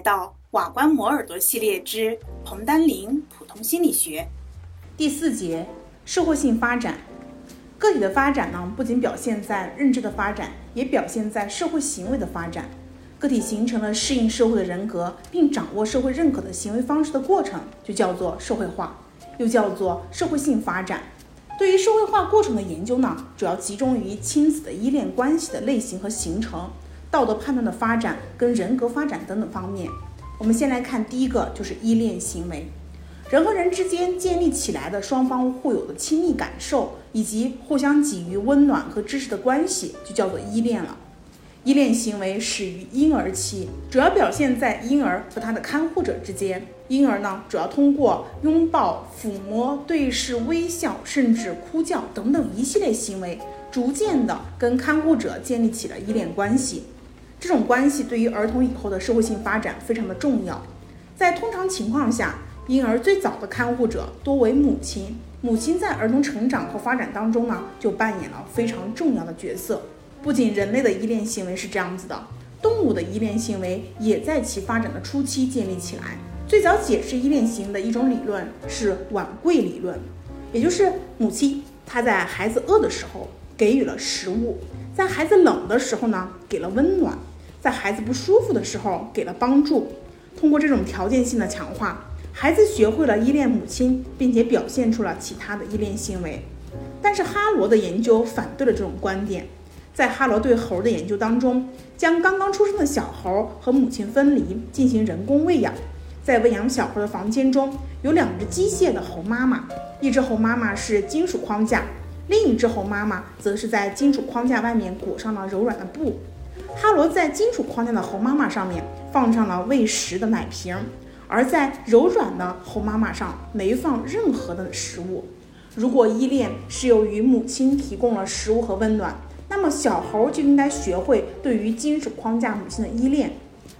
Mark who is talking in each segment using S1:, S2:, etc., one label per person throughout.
S1: 到瓦关磨耳朵系列之彭丹林普通心理学
S2: 第四节社会性发展。个体的发展呢，不仅表现在认知的发展，也表现在社会行为的发展。个体形成了适应社会的人格，并掌握社会认可的行为方式的过程，就叫做社会化，又叫做社会性发展。对于社会化过程的研究呢，主要集中于亲子的依恋关系的类型和形成、道德判断的发展跟人格发展等等方面。我们先来看第一个，就是依恋行为。人和人之间建立起来的双方互有的亲密感受，以及互相给予温暖和支持的关系，就叫做依恋了。依恋行为始于婴儿期，主要表现在婴儿和他的看护者之间。婴儿呢，主要通过拥抱、抚摸、对视、微笑，甚至哭叫等等一系列行为，逐渐的跟看护者建立起了依恋关系。这种关系对于儿童以后的社会性发展非常的重要。在通常情况下，婴儿最早的看护者多为母亲，母亲在儿童成长和发展当中呢，就扮演了非常重要的角色。不仅人类的依恋行为是这样子的，动物的依恋行为也在其发展的初期建立起来。最早解释依恋行为的一种理论是碗柜理论，也就是母亲她在孩子饿的时候给予了食物，在孩子冷的时候呢给了温暖，在孩子不舒服的时候给了帮助。通过这种条件性的强化。孩子学会了依恋母亲，并且表现出了其他的依恋行为。但是哈罗的研究反对了这种观点。在哈罗对猴的研究当中，将刚刚出生的小猴和母亲分离，进行人工喂养。在喂养小猴的房间中有两只机械的猴妈妈，一只猴妈妈是金属框架，另一只猴妈妈则是在金属框架外面裹上了柔软的布。哈罗在金属框架的猴妈妈上面放上了喂食的奶瓶。而在柔软的猴妈妈上没放任何的食物。如果依恋是由于母亲提供了食物和温暖，那么小猴就应该学会对于金属框架母亲的依恋。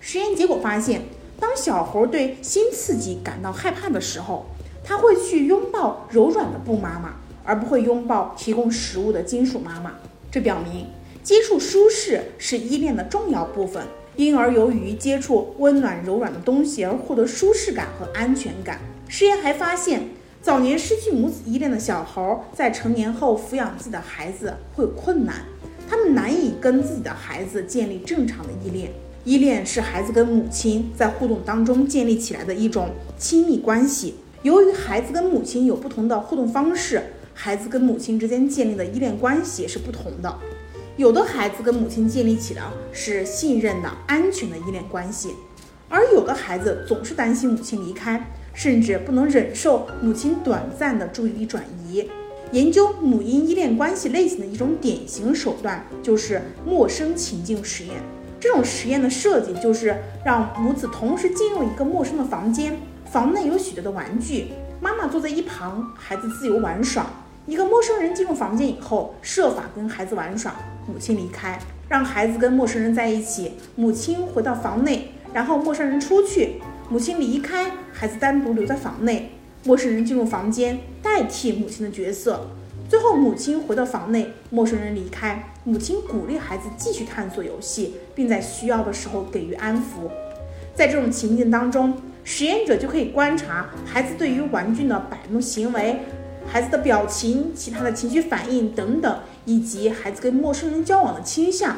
S2: 实验结果发现，当小猴对新刺激感到害怕的时候，它会去拥抱柔软的布妈妈，而不会拥抱提供食物的金属妈妈。这表明接触舒适是依恋的重要部分。婴儿由于接触温暖柔软的东西而获得舒适感和安全感。实验还发现，早年失去母子依恋的小猴，在成年后抚养自己的孩子会困难，他们难以跟自己的孩子建立正常的依恋。依恋是孩子跟母亲在互动当中建立起来的一种亲密关系。由于孩子跟母亲有不同的互动方式，孩子跟母亲之间建立的依恋关系也是不同的。有的孩子跟母亲建立起的是信任的、安全的依恋关系，而有的孩子总是担心母亲离开，甚至不能忍受母亲短暂的注意力转移。研究母婴依恋关系类型的一种典型手段就是陌生情境实验。这种实验的设计就是让母子同时进入一个陌生的房间，房内有许多的玩具，妈妈坐在一旁，孩子自由玩耍。一个陌生人进入房间以后，设法跟孩子玩耍。母亲离开，让孩子跟陌生人在一起。母亲回到房内，然后陌生人出去，母亲离开，孩子单独留在房内。陌生人进入房间，代替母亲的角色。最后，母亲回到房内，陌生人离开，母亲鼓励孩子继续探索游戏，并在需要的时候给予安抚。在这种情境当中，实验者就可以观察孩子对于玩具的摆弄行为。孩子的表情、其他的情绪反应等等，以及孩子跟陌生人交往的倾向，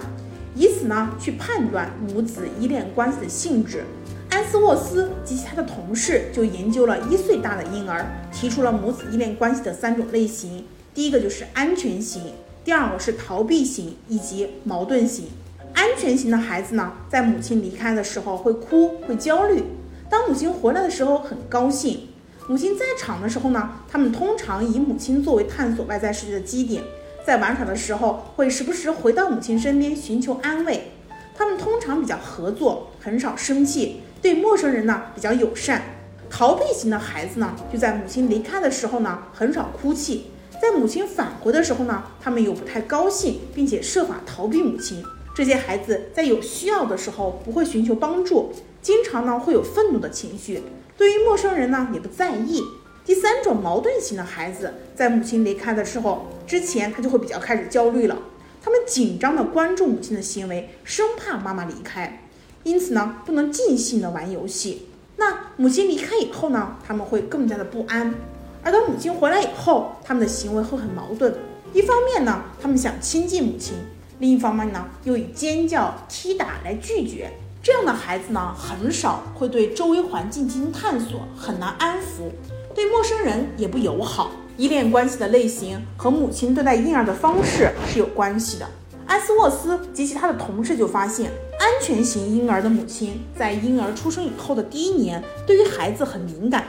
S2: 以此呢去判断母子依恋关系的性质。安斯沃斯及其他的同事就研究了一岁大的婴儿，提出了母子依恋关系的三种类型。第一个就是安全型，第二个是逃避型，以及矛盾型。安全型的孩子呢，在母亲离开的时候会哭、会焦虑；当母亲回来的时候很高兴。母亲在场的时候呢，他们通常以母亲作为探索外在世界的基点，在玩耍的时候会时不时回到母亲身边寻求安慰。他们通常比较合作，很少生气，对陌生人呢比较友善。逃避型的孩子呢，就在母亲离开的时候呢很少哭泣，在母亲返回的时候呢，他们又不太高兴，并且设法逃避母亲。这些孩子在有需要的时候不会寻求帮助，经常呢会有愤怒的情绪。对于陌生人呢，也不在意。第三种矛盾型的孩子，在母亲离开的时候之前，他就会比较开始焦虑了。他们紧张地关注母亲的行为，生怕妈妈离开。因此呢，不能尽兴的玩游戏。那母亲离开以后呢，他们会更加的不安。而等母亲回来以后，他们的行为会很矛盾。一方面呢，他们想亲近母亲；另一方面呢，又以尖叫、踢打来拒绝。这样的孩子呢，很少会对周围环境进行探索，很难安抚，对陌生人也不友好。依恋关系的类型和母亲对待婴儿的方式是有关系的。埃斯沃斯及其他的同事就发现，安全型婴儿的母亲在婴儿出生以后的第一年，对于孩子很敏感。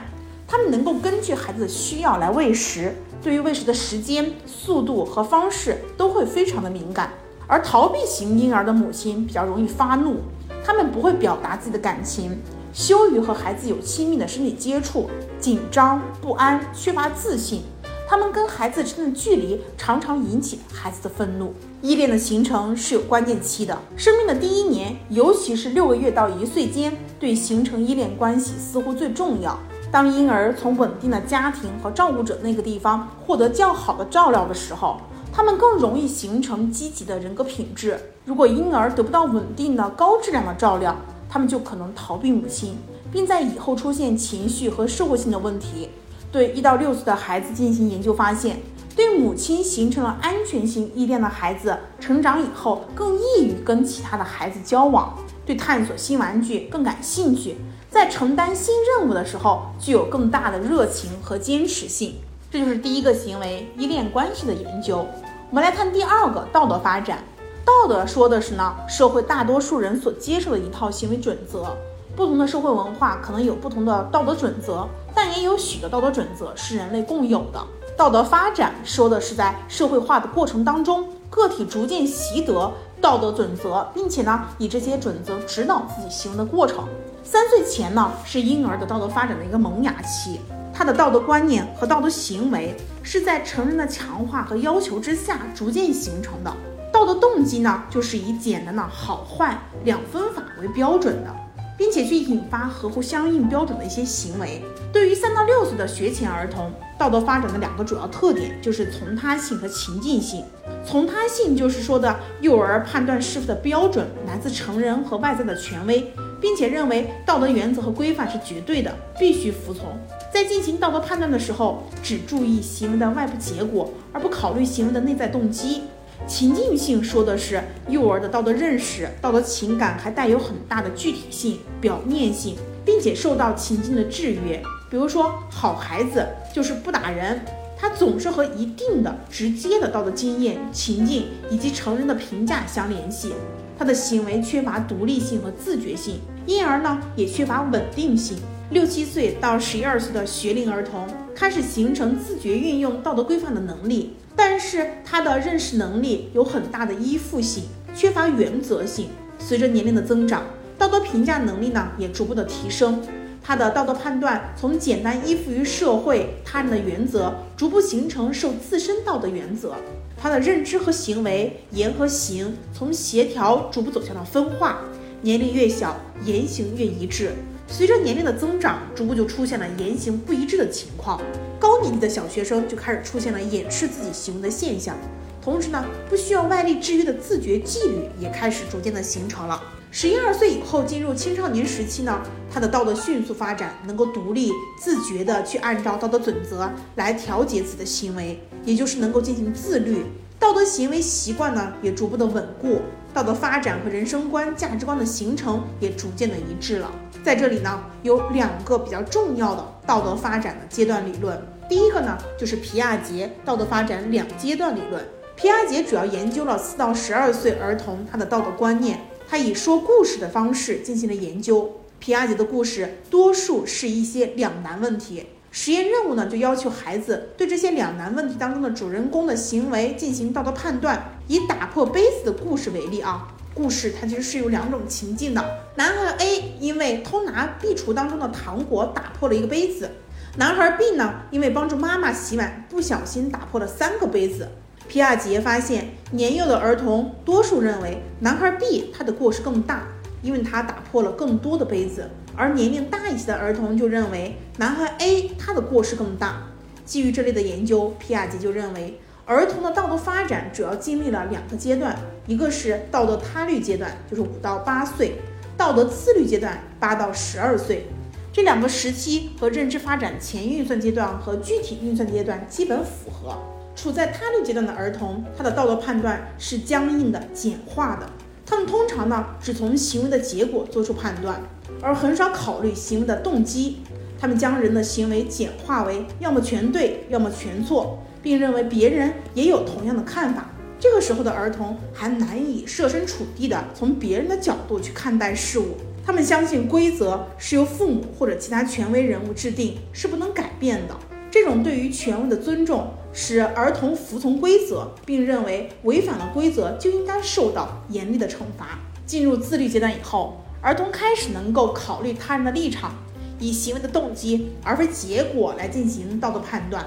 S2: 他们能够根据孩子的需要来喂食，对于喂食的时间、速度和方式都会非常的敏感。而逃避型婴儿的母亲比较容易发怒，他们不会表达自己的感情，羞于和孩子有亲密的身体接触，紧张不安，缺乏自信。他们跟孩子之间的距离常常引起孩子的愤怒。依恋的形成是有关键期的，生命的第一年，尤其是六个月到一岁间，对形成依恋关系似乎最重要。当婴儿从稳定的家庭和照顾者那个地方获得较好的照料的时候，他们更容易形成积极的人格品质。如果婴儿得不到稳定的高质量的照料，他们就可能逃避母亲，并在以后出现情绪和社会性的问题。对一到六岁的孩子进行研究发现，对母亲形成了安全性依恋的孩子，成长以后更易于跟其他的孩子交往，对探索新玩具更感兴趣。在承担新任务的时候，具有更大的热情和坚持性。这就是第一个行为依恋关系的研究。我们来看第二个道德发展。道德说的是呢，社会大多数人所接受的一套行为准则。不同的社会文化可能有不同的道德准则，但也有许多道德准则是人类共有的。道德发展说的是在社会化的过程当中，个体逐渐习得道德准则，并且呢，以这些准则指导自己行为的过程。三岁前呢，是婴儿的道德发展的一个萌芽期，他的道德观念和道德行为是在成人的强化和要求之下逐渐形成的。道德动机呢，就是以简单的好坏两分法为标准的，并且去引发合乎相应标准的一些行为。对于三到六岁的学前儿童，道德发展的两个主要特点就是从他性和情境性。从他性就是说的幼儿判断是否的标准来自成人和外在的权威。并且认为道德原则和规范是绝对的，必须服从。在进行道德判断的时候，只注意行为的外部结果，而不考虑行为的内在动机。情境性说的是幼儿的道德认识、道德情感还带有很大的具体性、表面性，并且受到情境的制约。比如说，好孩子就是不打人，他总是和一定的直接的道德经验、情境以及成人的评价相联系。他的行为缺乏独立性和自觉性，因而呢也缺乏稳定性。六七岁到十一二岁的学龄儿童开始形成自觉运用道德规范的能力，但是他的认识能力有很大的依附性，缺乏原则性。随着年龄的增长，道德评价能力呢也逐步的提升，他的道德判断从简单依附于社会他人的原则，逐步形成受自身道德原则。他的认知和行为，言和行从协调逐步走向了分化。年龄越小，言行越一致。随着年龄的增长，逐步就出现了言行不一致的情况。高年级的小学生就开始出现了掩饰自己行为的现象。同时呢，不需要外力制约的自觉纪律也开始逐渐的形成了。十一二岁以后进入青少年时期呢，他的道德迅速发展，能够独立自觉的去按照道德准则来调节自己的行为，也就是能够进行自律。道德行为习惯呢也逐步的稳固，道德发展和人生观、价值观的形成也逐渐的一致了。在这里呢，有两个比较重要的道德发展的阶段理论。第一个呢，就是皮亚杰道德发展两阶段理论。皮亚杰主要研究了四到十二岁儿童他的道德观念。他以说故事的方式进行了研究。皮亚杰的故事多数是一些两难问题。实验任务呢，就要求孩子对这些两难问题当中的主人公的行为进行道德判断。以打破杯子的故事为例啊，故事它其实是有两种情境的。男孩 A 因为偷拿壁橱当中的糖果打破了一个杯子，男孩 B 呢因为帮助妈妈洗碗不小心打破了三个杯子。皮亚杰发现，年幼的儿童多数认为男孩 B 他的过失更大，因为他打破了更多的杯子；而年龄大一些的儿童就认为男孩 A 他的过失更大。基于这类的研究，皮亚杰就认为，儿童的道德发展主要经历了两个阶段，一个是道德他律阶段，就是五到八岁；道德自律阶段八到十二岁。这两个时期和认知发展前运算阶段和具体运算阶段基本符合。处在他律阶段的儿童，他的道德判断是僵硬的、简化的。他们通常呢只从行为的结果做出判断，而很少考虑行为的动机。他们将人的行为简化为要么全对，要么全错，并认为别人也有同样的看法。这个时候的儿童还难以设身处地的从别人的角度去看待事物。他们相信规则是由父母或者其他权威人物制定，是不能改变的。这种对于权威的尊重，使儿童服从规则，并认为违反了规则就应该受到严厉的惩罚。进入自律阶段以后，儿童开始能够考虑他人的立场。以行为的动机而非结果来进行道德判断，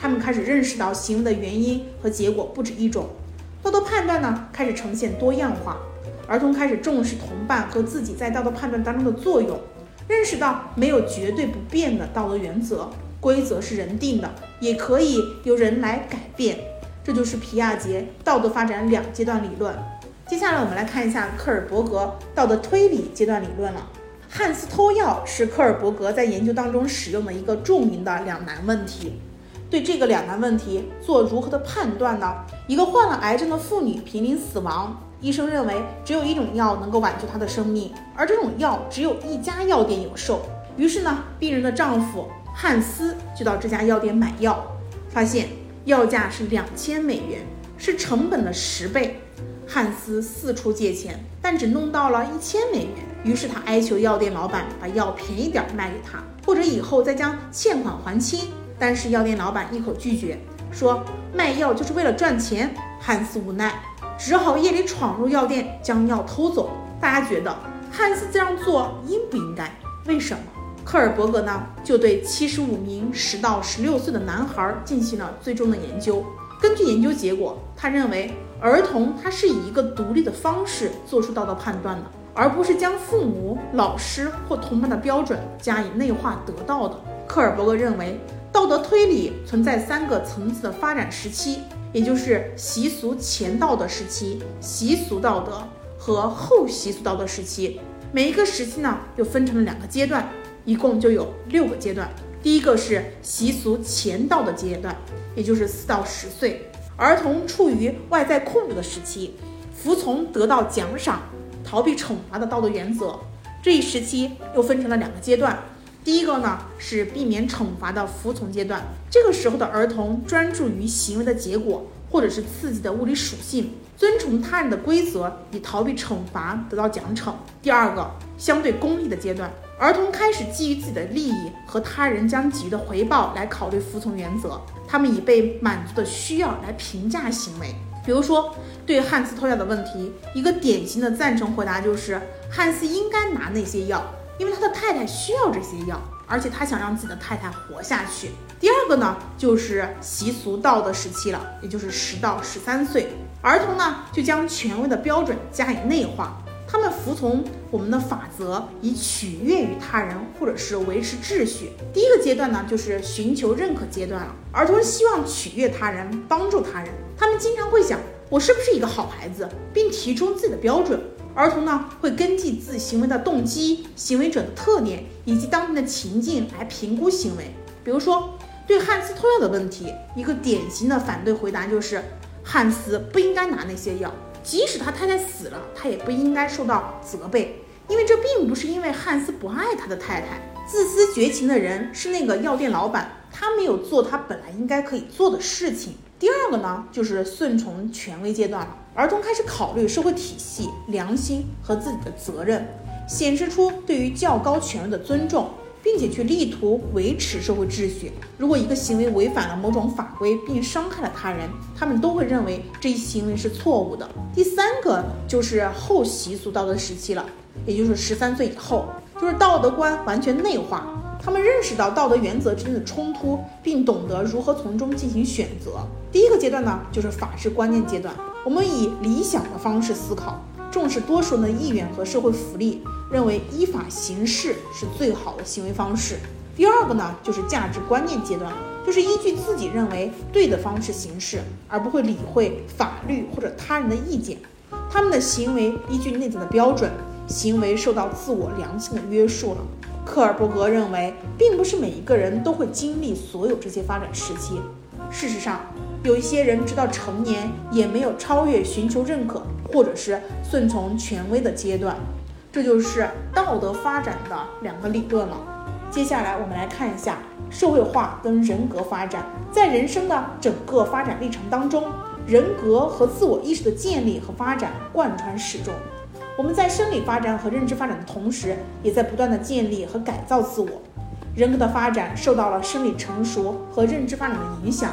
S2: 他们开始认识到行为的原因和结果不止一种，道德判断呢开始呈现多样化。儿童开始重视同伴和自己在道德判断当中的作用，认识到没有绝对不变的道德原则，规则是人定的，也可以由人来改变。这就是皮亚杰道德发展两阶段理论。接下来我们来看一下克尔伯格道德推理阶段理论了。汉斯偷药是科尔伯格在研究当中使用的一个著名的两难问题。对这个两难问题做如何的判断呢？一个患了癌症的妇女濒临死亡，医生认为只有一种药能够挽救她的生命，而这种药只有一家药店有售。于是呢，病人的丈夫汉斯就到这家药店买药，发现药价是两千美元，是成本的十倍。汉斯四处借钱，但只弄到了一千美元。于是他哀求药店老板把药便宜点卖给他，或者以后再将欠款还清。但是药店老板一口拒绝，说卖药就是为了赚钱。汉斯无奈，只好夜里闯入药店将药偷走。大家觉得汉斯这样做应不应该？为什么？科尔伯格呢就对七十五名十到十六岁的男孩进行了最终的研究。根据研究结果，他认为儿童他是以一个独立的方式做出道德判断的。而不是将父母、老师或同伴的标准加以内化得到的。克尔伯格认为，道德推理存在三个层次的发展时期，也就是习俗前道德时期、习俗道德和后习俗道德时期。每一个时期呢，又分成了两个阶段，一共就有六个阶段。第一个是习俗前道的阶段，也就是四到十岁，儿童处于外在控制的时期，服从得到奖赏。逃避惩罚的道德原则，这一时期又分成了两个阶段。第一个呢是避免惩罚的服从阶段，这个时候的儿童专注于行为的结果或者是刺激的物理属性，遵从他人的规则以逃避惩罚得到奖惩。第二个相对功利的阶段，儿童开始基于自己的利益和他人将给予的回报来考虑服从原则，他们以被满足的需要来评价行为。比如说，对汉斯偷药的问题，一个典型的赞成回答就是汉斯应该拿那些药，因为他的太太需要这些药，而且他想让自己的太太活下去。第二个呢，就是习俗道德时期了，也就是十到十三岁，儿童呢就将权威的标准加以内化。他们服从我们的法则，以取悦于他人，或者是维持秩序。第一个阶段呢，就是寻求认可阶段了。儿童希望取悦他人，帮助他人。他们经常会想，我是不是一个好孩子，并提出自己的标准。儿童呢，会根据自己行为的动机、行为者的特点以及当前的情境来评估行为。比如说，对汉斯偷药的问题，一个典型的反对回答就是，汉斯不应该拿那些药。即使他太太死了，他也不应该受到责备，因为这并不是因为汉斯不爱他的太太。自私绝情的人是那个药店老板，他没有做他本来应该可以做的事情。第二个呢，就是顺从权威阶段了，儿童开始考虑社会体系、良心和自己的责任，显示出对于较高权威的尊重。并且去力图维持社会秩序。如果一个行为违反了某种法规并伤害了他人，他们都会认为这一行为是错误的。第三个就是后习俗道德时期了，也就是十三岁以后，就是道德观完全内化，他们认识到道德原则之间的冲突，并懂得如何从中进行选择。第一个阶段呢，就是法治观念阶段，我们以理想的方式思考。重视多数人的意愿和社会福利，认为依法行事是最好的行为方式。第二个呢，就是价值观念阶段，就是依据自己认为对的方式行事，而不会理会法律或者他人的意见。他们的行为依据内在的标准，行为受到自我良心的约束了。克尔伯格认为，并不是每一个人都会经历所有这些发展时期。事实上，有一些人直到成年也没有超越寻求认可或者是顺从权威的阶段。这就是道德发展的两个理论了。接下来，我们来看一下社会化跟人格发展在人生的整个发展历程当中，人格和自我意识的建立和发展贯穿始终。我们在生理发展和认知发展的同时，也在不断的建立和改造自我。人格的发展受到了生理成熟和认知发展的影响，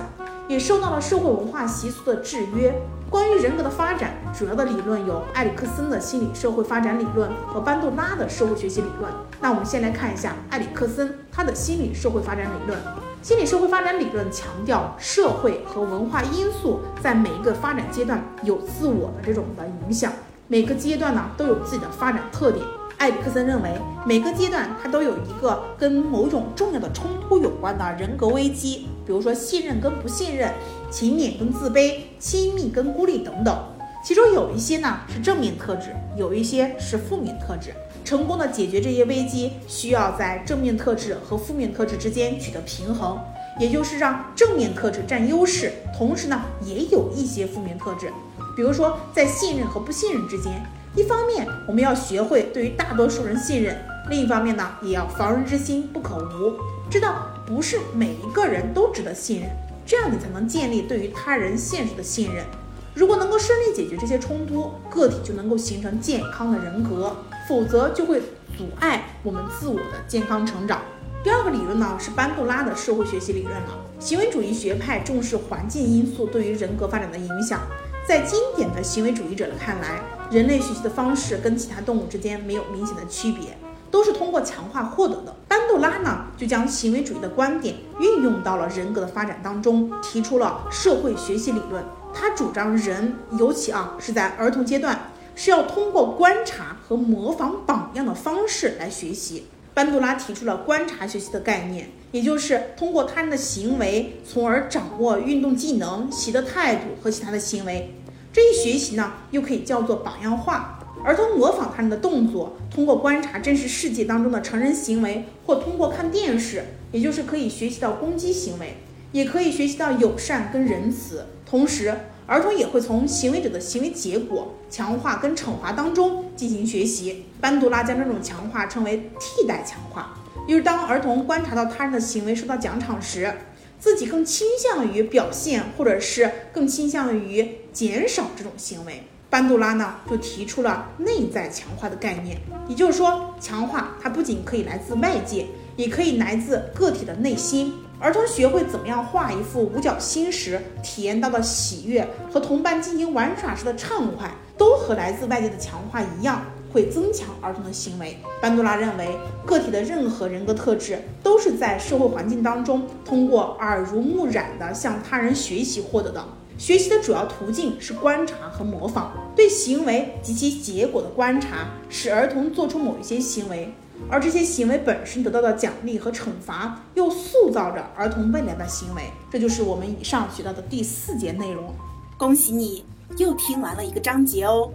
S2: 也受到了社会文化习俗的制约。关于人格的发展，主要的理论有埃里克森的心理社会发展理论和班杜拉的社会学习理论。那我们先来看一下埃里克森他的心理社会发展理论。心理社会发展理论强调社会和文化因素在每一个发展阶段有自我的这种的影响。每个阶段呢都有自己的发展特点。埃里克森认为，每个阶段它都有一个跟某种重要的冲突有关的人格危机，比如说信任跟不信任、勤勉跟自卑、亲密跟孤立等等。其中有一些呢是正面特质，有一些是负面特质。成功的解决这些危机，需要在正面特质和负面特质之间取得平衡，也就是让正面特质占优势，同时呢也有一些负面特质。比如说，在信任和不信任之间，一方面我们要学会对于大多数人信任，另一方面呢，也要防人之心不可无，知道不是每一个人都值得信任，这样你才能建立对于他人现实的信任。如果能够顺利解决这些冲突，个体就能够形成健康的人格，否则就会阻碍我们自我的健康成长。第二个理论呢，是班杜拉的社会学习理论了。行为主义学派重视环境因素对于人格发展的影响。在经典的行为主义者的看来，人类学习的方式跟其他动物之间没有明显的区别，都是通过强化获得的。班杜拉呢，就将行为主义的观点运用到了人格的发展当中，提出了社会学习理论。他主张人，尤其啊是在儿童阶段，是要通过观察和模仿榜样的方式来学习。班杜拉提出了观察学习的概念，也就是通过他人的行为，从而掌握运动技能、习得态度和其他的行为。这一学习呢，又可以叫做榜样化。儿童模仿他人的动作，通过观察真实世界当中的成人行为，或通过看电视，也就是可以学习到攻击行为，也可以学习到友善跟仁慈。同时，儿童也会从行为者的行为结果强化跟惩罚当中进行学习。班杜拉将这种强化称为替代强化，就是当儿童观察到他人的行为受到奖赏时，自己更倾向于表现，或者是更倾向于减少这种行为。班杜拉呢就提出了内在强化的概念，也就是说，强化它不仅可以来自外界，也可以来自个体的内心。儿童学会怎么样画一幅五角星时，体验到的喜悦和同伴进行玩耍时的畅快，都和来自外界的强化一样，会增强儿童的行为。班杜拉认为，个体的任何人格特质都是在社会环境当中通过耳濡目染的向他人学习获得的。学习的主要途径是观察和模仿，对行为及其结果的观察，使儿童做出某一些行为。而这些行为本身得到的奖励和惩罚，又塑造着儿童未来的行为。这就是我们以上学到的第四节内容。
S1: 恭喜你又听完了一个章节哦，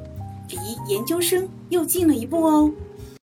S1: 离研究生又近了一步哦。